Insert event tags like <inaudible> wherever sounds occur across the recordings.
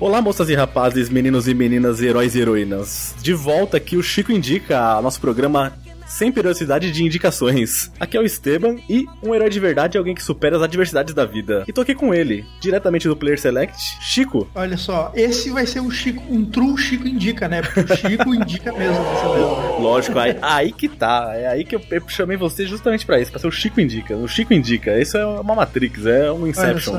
Olá, moças e rapazes, meninos e meninas, heróis e heroínas. De volta aqui o Chico Indica, nosso programa sem periodicidade de indicações. Aqui é o Esteban e um herói de verdade é alguém que supera as adversidades da vida. E tô aqui com ele, diretamente do Player Select, Chico. Olha só, esse vai ser um Chico, um true Chico indica, né? Porque o Chico indica mesmo dessa vez. Lógico, aí, aí que tá. É aí que eu, eu chamei você justamente pra isso, pra ser o Chico Indica. O Chico Indica, isso é uma Matrix, é um Inception.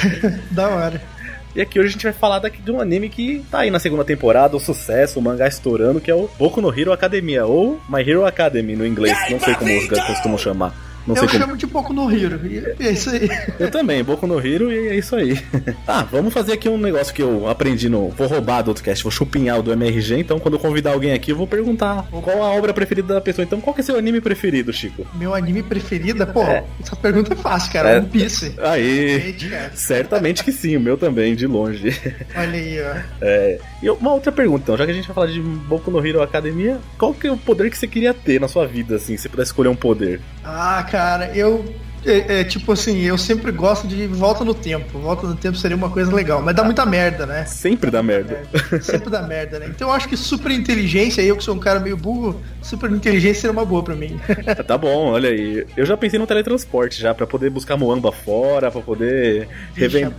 <laughs> da hora. E aqui hoje a gente vai falar daqui de um anime que tá aí na segunda temporada, o sucesso, o mangá estourando, que é o Boku no Hero Academia, ou My Hero Academy no inglês, não sei como os gatos costumam chamar. Não Eu como. chamo de pouco no Hiro. E é isso aí. Eu também, Boku no Hero e é isso aí. ah, <laughs> vamos fazer aqui um negócio que eu aprendi no. Vou roubar do outro cast, vou chupinhar o do MRG, então quando eu convidar alguém aqui, eu vou perguntar qual a obra preferida da pessoa. Então, qual que é seu anime preferido, Chico? Meu anime preferido, pô, É. essa pergunta é fácil, cara. É. One Piece. Aí. Gente. Certamente que sim, o meu também, de longe. <laughs> Olha aí, ó. É, e uma outra pergunta, então, já que a gente vai falar de Boku no Hero Academia, qual que é o poder que você queria ter na sua vida, assim, se você pudesse escolher um poder? Ah, cara, eu. É, é, tipo assim, eu sempre gosto de volta no tempo. Volta no tempo seria uma coisa legal, mas dá muita merda, né? Sempre dá merda. É, sempre dá merda, né? Então eu acho que super inteligência, eu que sou um cara meio burro, super inteligência seria uma boa pra mim. <laughs> tá bom, olha aí. Eu já pensei no teletransporte já, pra poder buscar Moamba fora, pra poder revender.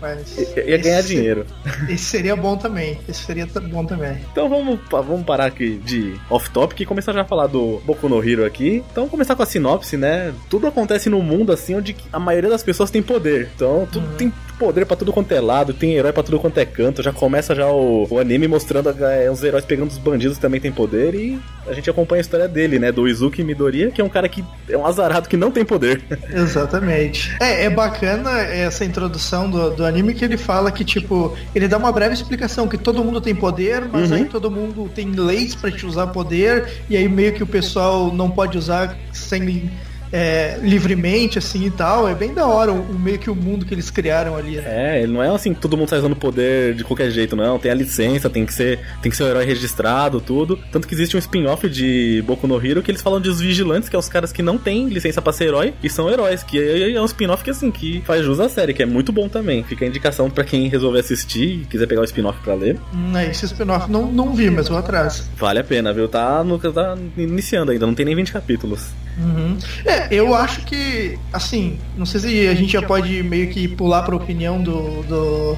Ia ganhar Esse- dinheiro. Esse seria bom também. Esse seria bom também. Então vamos, vamos parar aqui de off-topic e começar já a falar do Boku no Hero aqui. Então vamos começar com a sinopse, né? Tudo acontece no mundo assim onde a maioria das pessoas tem poder. Então tudo tem poder pra tudo quanto é lado, tem herói pra tudo quanto é canto. Já começa já o, o anime mostrando é, os heróis pegando os bandidos também tem poder e a gente acompanha a história dele, né? Do Izuki Midoriya, que é um cara que é um azarado que não tem poder. <laughs> Exatamente. É, é bacana essa introdução do, do anime que ele fala que, tipo, ele dá uma breve explicação que todo mundo tem poder, mas Uhum. aí todo mundo tem leis pra te usar poder, e aí meio que o pessoal não pode usar sem. É, livremente, assim e tal. É bem da hora o, o meio que o mundo que eles criaram ali. né? É, ele não é assim que todo mundo sai usando poder de qualquer jeito, não. Tem a licença, tem que ser, tem que ser um herói registrado, tudo. Tanto que existe um spin-off de Boku no Hero que eles falam de os vigilantes, que é os caras que não têm licença pra ser herói e são heróis. Que é é um spin-off que assim, que faz jus à série, que é muito bom também. Fica a indicação pra quem resolver assistir e quiser pegar o spin-off pra ler. Hum, é, esse spin-off não, não vi, mas vou atrás. Vale a pena, viu? Tá, no, tá iniciando ainda, não tem nem 20 capítulos. Uhum. É, eu acho que, assim, não sei se a gente já pode meio que pular pra opinião do, do-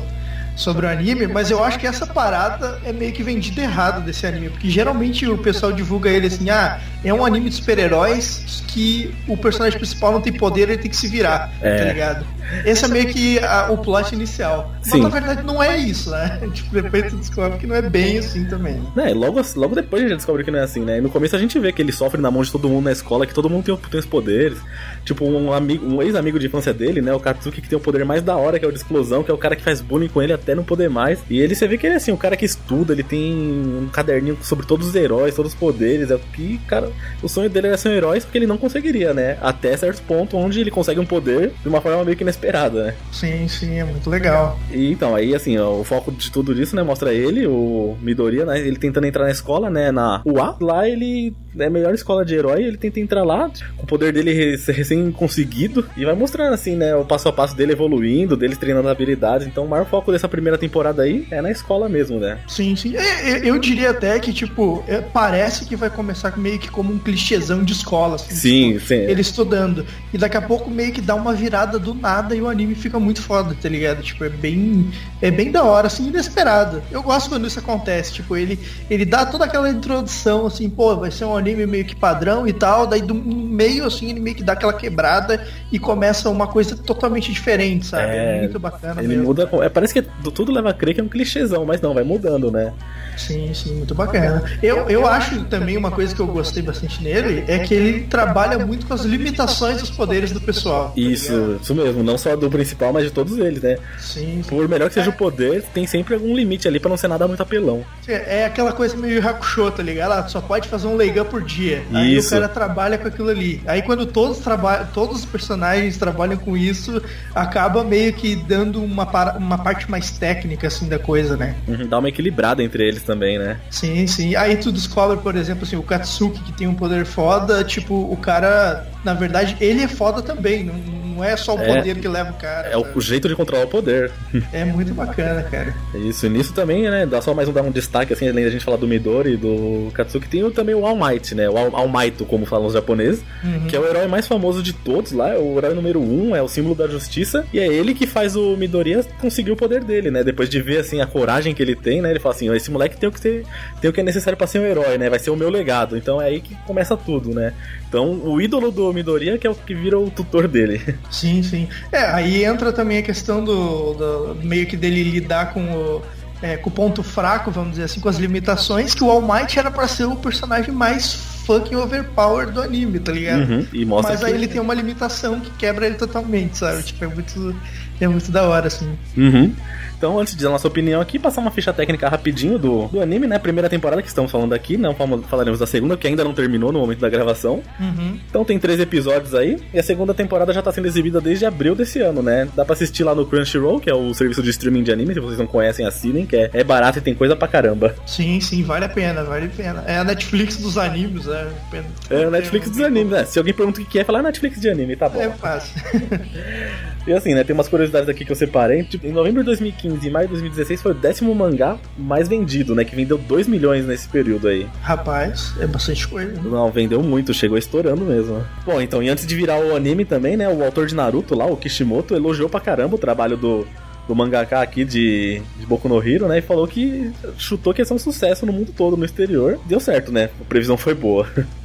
sobre o anime, mas eu acho que essa parada é meio que vendida errado desse anime, porque geralmente o pessoal divulga ele assim, ah, é um anime de super-heróis que o personagem principal não tem poder, ele tem que se virar, É. tá ligado? Esse é meio que a- o plot inicial. Sim. Mas na verdade não é isso, né? <laughs> Tipo, depois tu descobre que não é bem assim também. Né, e logo, logo depois a gente descobre que não é assim, né? E no começo a gente vê que ele sofre na mão de todo mundo na escola, que todo mundo tem, tem os poderes. Tipo, um, amigo, um ex-amigo de infância dele, né? O Katsuki, que tem o poder mais da hora, que é o de explosão, que é o cara que faz bullying com ele até não poder mais. E ele, você vê que ele é assim, um cara que estuda, ele tem um caderninho sobre todos os heróis, todos os poderes. É o que, cara, o sonho dele era ser um herói, só que ele não conseguiria, né? Até certo ponto onde ele consegue um poder de uma forma meio que inesperada, né? Sim, sim, é muito legal. E então, aí assim, ó, o foco de tudo isso, né, mostra ele, o Midoriya, né, ele tentando entrar na escola, né, na UA. Lá ele é a melhor escola de herói, ele tenta entrar lá, com o poder dele re- recém conseguido, e vai mostrando assim, né, o passo a passo dele evoluindo, dele treinando habilidades. Então, o maior foco dessa primeira temporada aí é na escola mesmo, né? Sim, sim. É, é, Eu diria até que, tipo, é, parece que vai começar meio que como um clichêzão de escola. Assim, Sim, tipo, sim. Ele estudando. E daqui a pouco meio que dá uma virada do nada e o anime fica muito foda, tá ligado? Tipo, é bem. É bem da hora, assim, inesperado. Eu gosto quando isso acontece. Tipo, ele, ele dá toda aquela introdução, assim, pô, vai ser um anime meio que padrão e tal. Daí do meio, assim, ele meio que dá aquela quebrada e começa uma coisa totalmente diferente, sabe? É, É, muito bacana Ele mesmo. muda. É, parece que tudo leva a crer que é um clichêzão, mas não, vai mudando, né? Sim, sim, muito bacana. Eu, eu acho também uma coisa que eu gostei bastante nele é que ele trabalha muito com as limitações dos poderes do pessoal. Isso, isso mesmo, não só do principal, mas de todos eles, né? Sim, sim. Por melhor que seja o poder, tem sempre algum limite ali pra não ser nada muito apelão. É aquela coisa meio Hakusho, tá ligado? Ah, só pode fazer um leg up por dia. Aí Isso. o cara trabalha com aquilo ali. Aí quando todos trabalham, todos os personagens trabalham com isso, acaba meio que dando uma, para- uma parte mais técnica assim da coisa, né? Uhum, Dá uma equilibrada entre eles também, né? Sim, sim. Aí tu descobre, por exemplo, assim, o Katsuki que tem um poder foda, tipo, o cara, na verdade, ele é foda também, não, não é só o É. poder que leva o cara. É o, sabe? o jeito de controlar o poder. É muito bacana, cara. Isso, e nisso também, né? Dá só mais um, dar um destaque, assim, além da gente falar do Midori e do Katsuki, tem também o All Might, né? O All, All Might, como falam os japoneses, Uhum. que é o herói mais famoso de todos lá, é o herói número um, é o símbolo da justiça, e é ele que faz o Midoriya conseguir o poder dele, né? Depois de ver, assim, a coragem que ele tem, né? Ele fala assim, "Ó, esse moleque tem o que, ter, tem o que é necessário pra ser um herói, né? Vai ser o meu legado. Então é aí que começa tudo, né? Então o ídolo do Midoriya que é o que vira o tutor dele. <laughs> Sim, sim. É, aí entra também a questão do, do- meio que dele lidar com o, é, com o ponto fraco, vamos dizer assim, com as limitações, que o All Might era pra ser o personagem mais fucking overpower do anime, tá ligado? Uhum, Mas que... aí ele tem uma limitação que quebra ele totalmente, sabe? Tipo, é muito, é muito da hora, assim. Uhum. Então, antes de dar nossa opinião aqui, passar uma ficha técnica rapidinho do, do anime, né? Primeira temporada que estamos falando aqui, não falaremos da segunda, que ainda não terminou no momento da gravação. Uhum. Então tem três episódios aí, e a segunda temporada já tá sendo exibida desde abril desse ano, né? Dá pra assistir lá no Crunchyroll, que é o serviço de streaming de anime, se vocês não conhecem, assinem, que é, é barato e tem coisa pra caramba. Sim, sim, vale a pena, vale a pena. É a Netflix dos animes, é. Pena- É Netflix dos animes, né? Se alguém pergunta o que é, fala ah, Netflix de anime, tá bom. É fácil. <laughs> E assim, né, tem umas curiosidades aqui que eu separei. Tipo, em novembro de 2015 e maio de 2016 foi o décimo mangá mais vendido, né? Que vendeu 2 milhões nesse período aí. Rapaz, é bastante coisa. Não, vendeu muito, chegou estourando mesmo. Bom, então, e antes de virar o anime também, né? O autor de Naruto lá, o Kishimoto, elogiou pra caramba o trabalho do, do mangaka aqui de, de Boku no Hero, né? E falou que chutou que ia ser um sucesso no mundo todo, no exterior. Deu certo, né? A previsão foi boa. <laughs>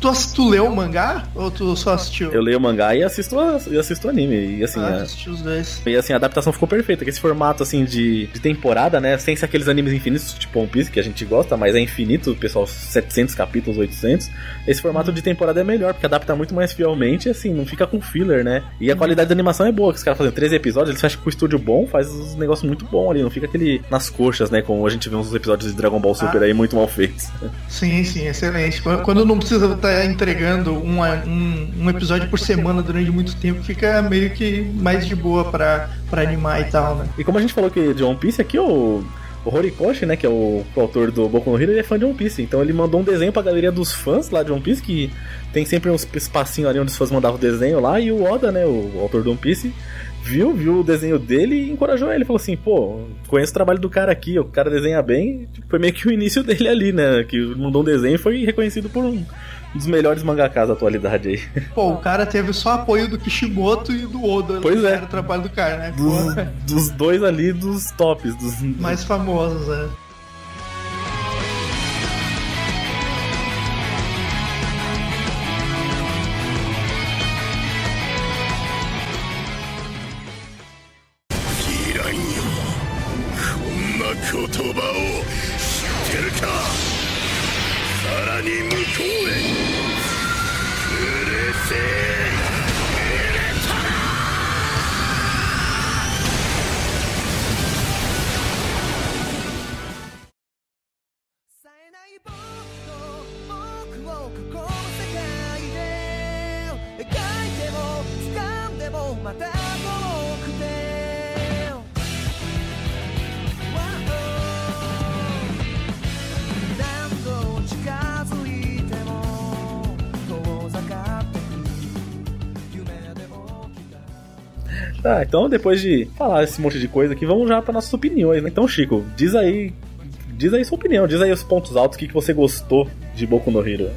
Tu, tu leu o mangá ou tu só assistiu? Eu leio o mangá e assisto, e assisto o anime. E assim, ah, a- os dois. E assim, a adaptação ficou perfeita, que esse formato assim de, de temporada, né? Sem ser aqueles animes infinitos, tipo One Piece, que a gente gosta, mas é infinito, pessoal, 700 capítulos, 800. Esse formato de temporada é melhor, porque adapta muito mais fielmente e assim, não fica com filler, né? E a qualidade da animação é boa, que os caras fazem 13 episódios, eles fecham com estúdio bom, faz os negócios muito bom ali, não fica aquele nas coxas, né? Como a gente vê uns episódios de Dragon Ball Super Ah. aí muito mal feitos. Sim, sim, excelente. Quando não precisa estar entregando um, um, um episódio por semana durante muito tempo, fica meio que mais de boa pra, pra animar e tal, né? E como a gente falou que de One Piece, aqui o, o Horikoshi, né, que é o, o autor do Boku no Hero, ele é fã de One Piece. Então ele mandou um desenho pra galeria dos fãs lá de One Piece, que tem sempre uns espacinhos ali onde os fãs mandavam o desenho lá, e o Oda, né, o autor do One Piece, viu, viu o desenho dele e encorajou ele. Falou assim, pô, conheço o trabalho do cara aqui, o cara desenha bem. Tipo, Foi meio que o início <laughs> dele ali, né, que mandou um desenho e foi reconhecido por um dos melhores mangakas da atualidade aí. <laughs> Pô, o cara teve só apoio do Kishimoto e do Oda. Pois é. Era o trabalho do cara, né? Dos, dos dois ali, dos tops, dos... mais famosos, né? Tá, então depois de falar esse monte de coisa aqui, vamos já para nossas opiniões, né? Então, Chico, diz aí, diz aí sua opinião, diz aí os pontos altos, o que, que você gostou de Boku no Hero.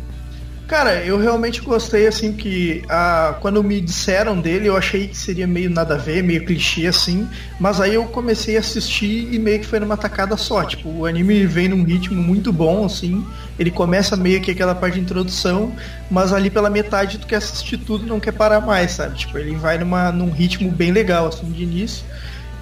Cara, eu realmente gostei, assim, que ah, quando me disseram dele, eu achei que seria meio nada a ver, meio clichê, assim, mas aí eu comecei a assistir e meio que foi numa tacada só. Tipo, o anime vem num ritmo muito bom, assim, ele começa meio que aquela parte de introdução, mas ali pela metade tu quer assistir tudo e não quer parar mais, sabe? Tipo, ele vai numa, num ritmo bem legal, assim, de início.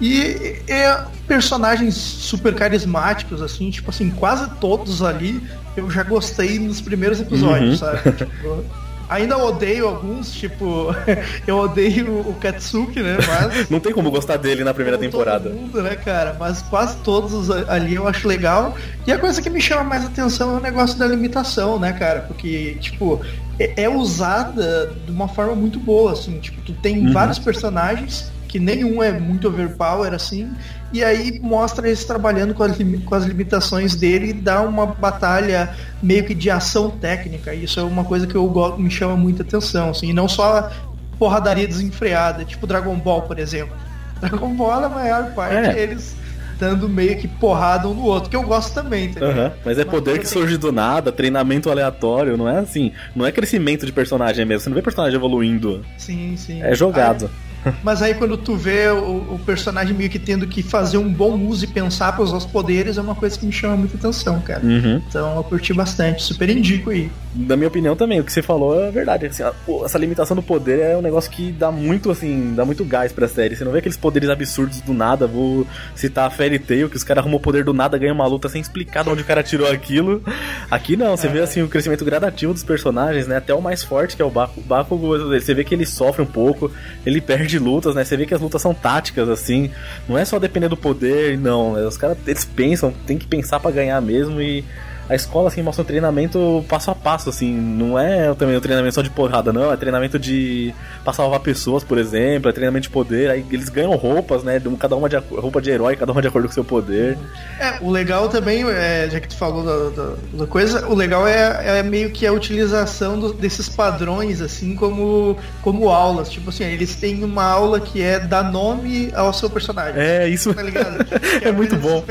E é personagens super carismáticos, assim, tipo assim, quase todos ali eu já gostei nos primeiros episódios, Uhum. sabe? Tipo, ainda odeio alguns, tipo, <laughs> eu odeio o Katsuki, né? Mas. Não tem como gostar dele na primeira temporada. Todo mundo, né, cara? Mas quase todos ali eu acho legal. E a coisa que me chama mais atenção é o negócio da limitação, né, cara? Porque, tipo, é, é usada de uma forma muito boa, assim. Tipo, tu tem Uhum. vários personagens que nenhum é muito overpower, assim. E aí mostra eles trabalhando com as, com as limitações dele e dá uma batalha meio que de ação técnica. Isso é uma coisa que eu me chama muita atenção, assim. E não só porradaria desenfreada, tipo Dragon Ball, por exemplo. <laughs> Dragon Ball, a maior parte, É. eles dando meio que porrada um no outro, que eu gosto também, tá? Aham, Mas é poder que surge do nada, treinamento aleatório, não é assim, não é crescimento de personagem mesmo, você não vê personagem evoluindo, Sim, sim. é jogado. Aí- mas aí quando tu vê o, o personagem meio que tendo que fazer um bom uso e pensar para usar os poderes, é uma coisa que me chama muita atenção, cara. Uhum. Então eu curti bastante, super indico aí. Da minha opinião também, o que você falou é verdade. assim, a- essa limitação do poder é um negócio que dá muito, assim, dá muito gás pra série. Você não vê aqueles poderes absurdos do nada. Vou citar a Fairy Tail, que os caras arrumam o poder do nada, ganham uma luta sem explicar de onde o cara tirou aquilo. Aqui não, você vê assim o crescimento gradativo dos personagens, né? Até o mais forte, que é o Bakugo. Você vê que ele sofre um pouco, ele perde lutas, né? Você vê que as lutas são táticas, assim. Não é só depender do poder, não. né? Os caras, eles pensam, tem que pensar pra ganhar mesmo e a escola assim mostra um treinamento passo a passo assim, não é também um treinamento só de porrada não, é treinamento de pra salvar pessoas, por exemplo, é treinamento de poder, aí eles ganham roupas, né, cada uma de roupa de herói, cada uma de acordo com seu poder. É, o legal também, é, já que tu falou da, da- da coisa, o legal é, é meio que a utilização do- desses padrões, assim, como, como aulas. Tipo assim, eles têm uma aula que é dar nome ao seu personagem. É, isso Tá ligado? <laughs> Que É muito bom.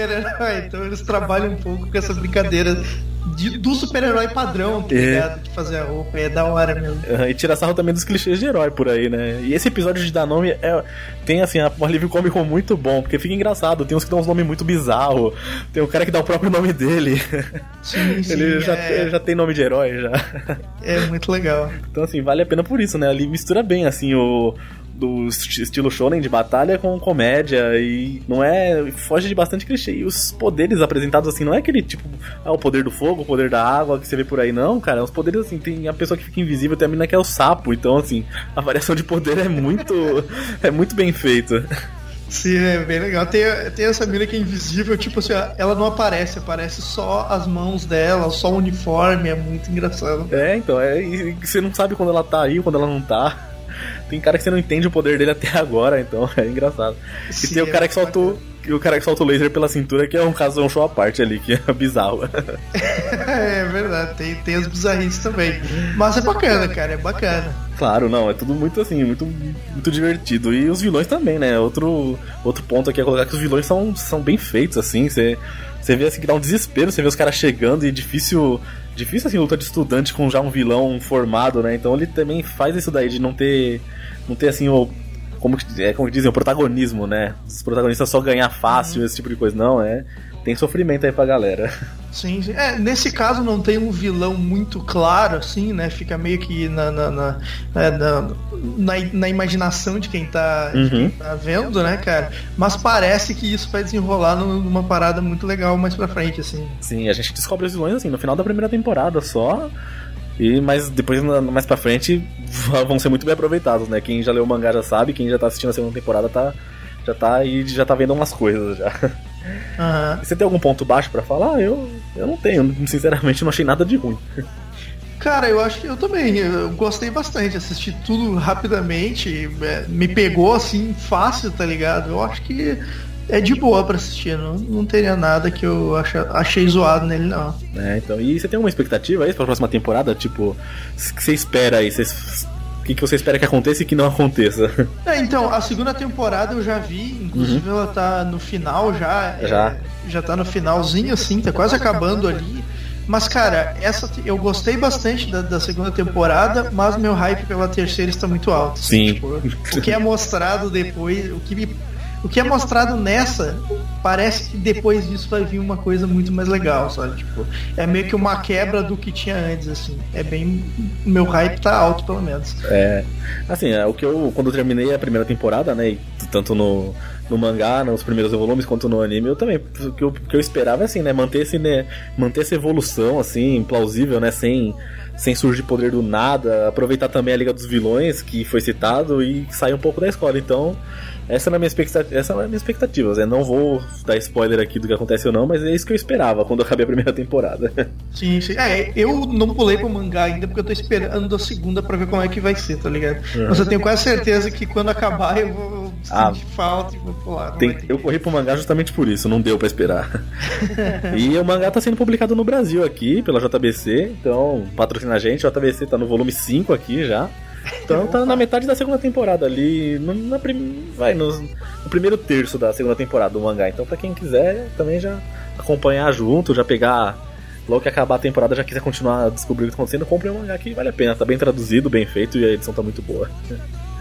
Então eles trabalham um pouco com essa brincadeira de- do super-herói padrão, tá É. ligado? De fazer a roupa. É da hora mesmo. Aham, E tira sarro também dos clichês de herói por aí, né? E esse episódio de dar nome é, tem assim, um alívio cômico muito bom, porque fica engraçado. Tem uns que dão uns nomes muito bizarros. Tem um cara que dá o próprio nome dele. Sim, <laughs> sim. Ele já, é, já tem nome de herói já. é muito legal. Então, assim, vale a pena por isso, né? Ali mistura bem, assim, o do esti- estilo shonen de batalha com comédia e não é foge de bastante clichê. E os poderes apresentados assim não é aquele tipo ah, o poder do fogo o poder da água que você vê por aí não cara. Os poderes assim tem a pessoa que fica invisível tem a menina que é o sapo. Então assim a variação de poder é muito <laughs> é muito bem feita. Sim, é bem legal. Tem, tem essa mina que é invisível, tipo assim, ela não aparece, aparece só as mãos dela, só o uniforme, é muito engraçado. é então é você não sabe quando ela tá aí quando ela não tá tem cara que você não entende o poder dele <laughs> até agora então é engraçado E Sim, tem o é cara que muito soltou. O cara que solta o laser pela cintura, que é um caso, é um show à parte ali, que é <laughs> bizarro. É verdade, tem, tem as bizarrices também. Mas é bacana, cara, é bacana. claro, não, é tudo muito assim, muito, muito divertido. E os vilões também, né? Outro, outro ponto aqui é colocar que os vilões são, são bem feitos, assim. Você, você vê assim que dá um desespero, você vê os caras chegando e difícil. Difícil assim, luta de estudante com já um vilão formado, né? Então ele também faz isso daí de não ter. Não ter assim o. Como, que- é, como dizem, o protagonismo, né? Os protagonistas só ganhar fácil, esse tipo de coisa. Não, é. Tem sofrimento aí pra galera. Sim, sim. É, nesse caso não tem um vilão muito claro, assim, né? Fica meio que na, na, na, é, na, na, na imaginação de quem, tá, de Uhum. quem tá vendo, né, cara? Mas parece que isso vai desenrolar num- numa parada muito legal mais pra frente, assim. Sim, a gente descobre os vilões assim no final da primeira temporada só. E mas depois mais pra frente <laughs> vão ser muito bem aproveitados, né? Quem já leu o mangá já sabe, quem já tá assistindo a segunda temporada tá já tá aí já tá vendo umas coisas já. <laughs> Aham. Você tem algum ponto baixo pra falar? Eu eu não tenho, sinceramente não achei nada de ruim. Cara, eu acho que eu também. Eu gostei bastante, assisti tudo rapidamente, é, me pegou assim fácil, tá ligado? Eu acho que é de boa pra assistir, não, não teria nada que eu acha, achei zoado nele, não. né? Então, e você tem alguma expectativa aí pra próxima temporada? Tipo, o que você espera aí? Você- O que, que você espera que aconteça e que não aconteça? <laughs> É, então, a segunda temporada eu já vi, inclusive ela tá no final já. é, Já. já tá no finalzinho, assim, tá quase acabando ali. Mas, cara, essa eu gostei bastante da, da segunda temporada, mas meu hype pela terceira está muito alto. Sim. tipo, o que é mostrado depois, o que, me- o que é mostrado nessa, parece que depois disso vai vir uma coisa muito mais legal, sabe? Tipo, é meio que uma quebra do que tinha antes, assim. É bem. O meu hype tá alto, pelo menos. É, assim, é, o que eu quando eu terminei a primeira temporada, né, e tanto no no mangá, nos primeiros volumes, quanto no anime, eu também. O que eu, que eu esperava é assim, né? Manter, esse, né? manter essa evolução, assim, plausível, né? Sem, sem surgir poder do nada. Aproveitar também a Liga dos Vilões, que foi citado, e sair um pouco da escola. Então, essa é a minha expectativa. Essa é a minha expectativa. Né? Não vou dar spoiler aqui do que acontece ou não, mas é isso que eu esperava quando eu acabei a primeira temporada. <laughs> Sim, sim. É, eu não pulei pro mangá ainda porque eu tô esperando a segunda pra ver como é que vai ser, tá ligado? Uhum. Mas eu tenho quase certeza que quando acabar eu vou ah, sentir falta e vou pular. Tem, eu corri pro mangá justamente por isso, não deu pra esperar. <laughs> e o mangá tá sendo publicado no Brasil aqui, pela JBC, então patrocina a gente. JBC tá no volume 5 aqui já. Então tá na metade da segunda temporada ali, no, na prim... vai no, no, primeiro terço da segunda temporada do mangá. Então para quem quiser também já acompanhar junto, já pegar logo que acabar a temporada, já quiser continuar descobrindo o que tá acontecendo, compre o um mangá que vale a pena. Tá bem traduzido, bem feito e a edição tá muito boa.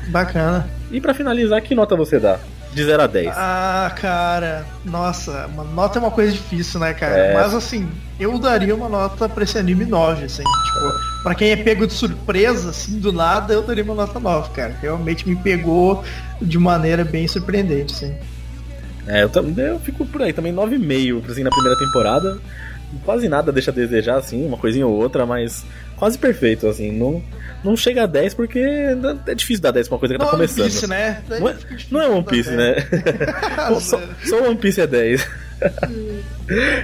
Bacana. E para finalizar, que nota você dá? De 0 a 10. Ah, cara, nossa, uma nota é uma coisa difícil, né, cara? É... Mas assim, eu daria uma nota pra esse anime 9, assim, tipo, pra quem é pego de surpresa, assim, do nada, eu daria uma nota 9, cara. Realmente me pegou de maneira bem surpreendente, assim. É, eu, também, eu fico por aí também 9,5, assim, na primeira temporada. Quase nada deixa a desejar, assim, uma coisinha ou outra, mas quase perfeito, assim. Não, não chega a 10 porque é difícil dar 10 pra uma coisa que tá não tá começando. One Piece, né? Não é, não é One Piece, né? <laughs> só, só One Piece é 10.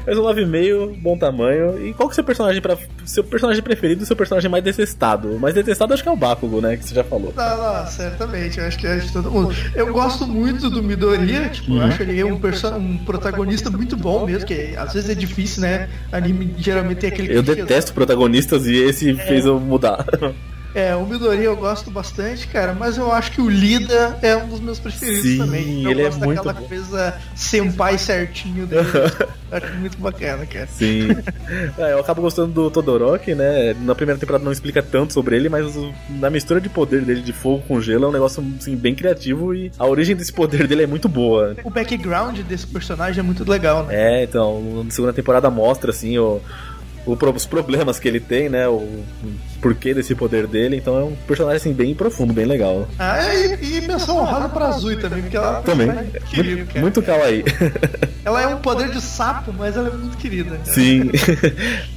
Mas um 9,5, bom tamanho. E qual que é o seu personagem para seu personagem preferido e seu personagem mais detestado? O mais detestado acho que é o Bakugo, né? Que você já falou. Não, não, certamente. Eu acho que é de todo mundo. Eu gosto muito do Midoriya, tipo, uhum. eu acho ele um, um protagonista muito bom mesmo, que às vezes é difícil, né? Anime geralmente tem aquele. Eu detesto protagonistas e esse é. fez eu mudar. <laughs> É, o Midori eu gosto bastante, cara, mas eu acho que o Lida é um dos meus preferidos Sim, também. Eu ele é muito bom. coisa senpai certinho dele. <laughs> acho muito bacana, cara. Sim. <laughs> É, eu acabo gostando do Todoroki, né? Na primeira temporada não explica tanto sobre ele, mas na mistura de poder dele de fogo com gelo é um negócio assim, bem criativo e a origem desse poder dele é muito boa. O background desse personagem é muito legal, né? É, então, na segunda temporada mostra assim o os problemas que ele tem, né? O porquê desse poder dele. Então é um personagem assim, bem profundo, bem legal. Ah, e, e menção honrada pra Azul também, porque ela é também. Querido, muito, muito kawaii. Ela é um poder de sapo, mas ela é muito querida. Cara. Sim. <laughs>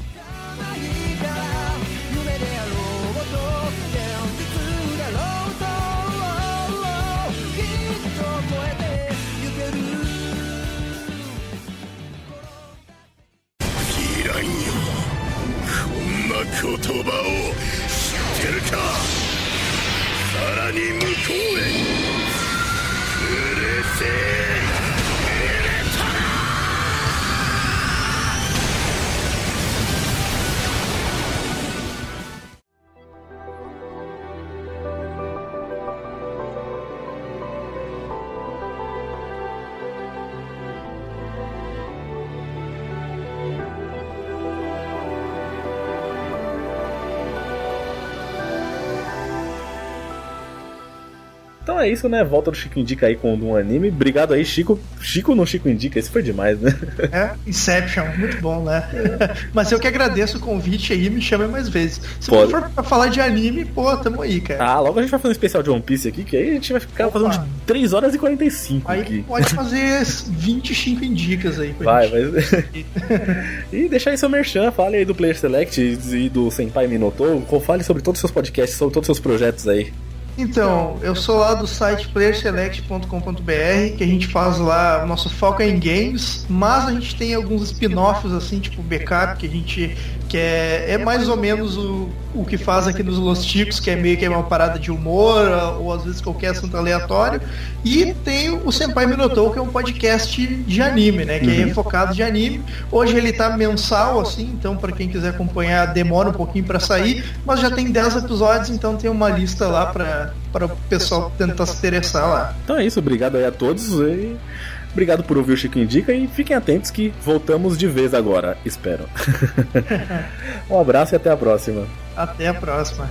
Então é isso, né? Volta do Chico Indica aí com um anime. Obrigado aí, Chico. Chico no Chico Indica, esse foi demais, né? <laughs> É, Inception, muito bom, né? <laughs> Mas eu que agradeço o convite aí, me chame mais vezes. Se Pode. for pra falar de anime, pô, tamo aí, cara. Ah, logo a gente vai fazer um especial de One Piece aqui, que aí a gente vai ficar Opa. fazendo de 3 horas e 45 aí aqui. pode fazer 25 indicas aí. Vai, mas... <laughs> e deixa aí seu merchan, fale aí do Player Select e do Senpai Minotou, fale sobre todos os seus podcasts, sobre todos os seus projetos aí. Então, eu sou lá do site playerselect.com.br, que a gente faz lá, o nosso foco é em games, mas a gente tem alguns spin-offs assim, tipo backup, que a gente que é, é mais ou menos o, o que faz aqui nos Los Ticos, que é meio que uma parada de humor, ou às vezes qualquer assunto aleatório. E tem o Senpai Minotou, que é um podcast de anime, né? Que é uhum. é focado de anime. Hoje ele tá mensal, assim, então para quem quiser acompanhar, demora um pouquinho para sair, mas já tem 10 episódios, então tem uma lista lá para para o pessoal tentar se interessar lá. Então é isso, obrigado aí a todos e obrigado por ouvir o Chico Indica e fiquem atentos que voltamos de vez agora, espero. <laughs> um abraço e até a próxima. Até a próxima.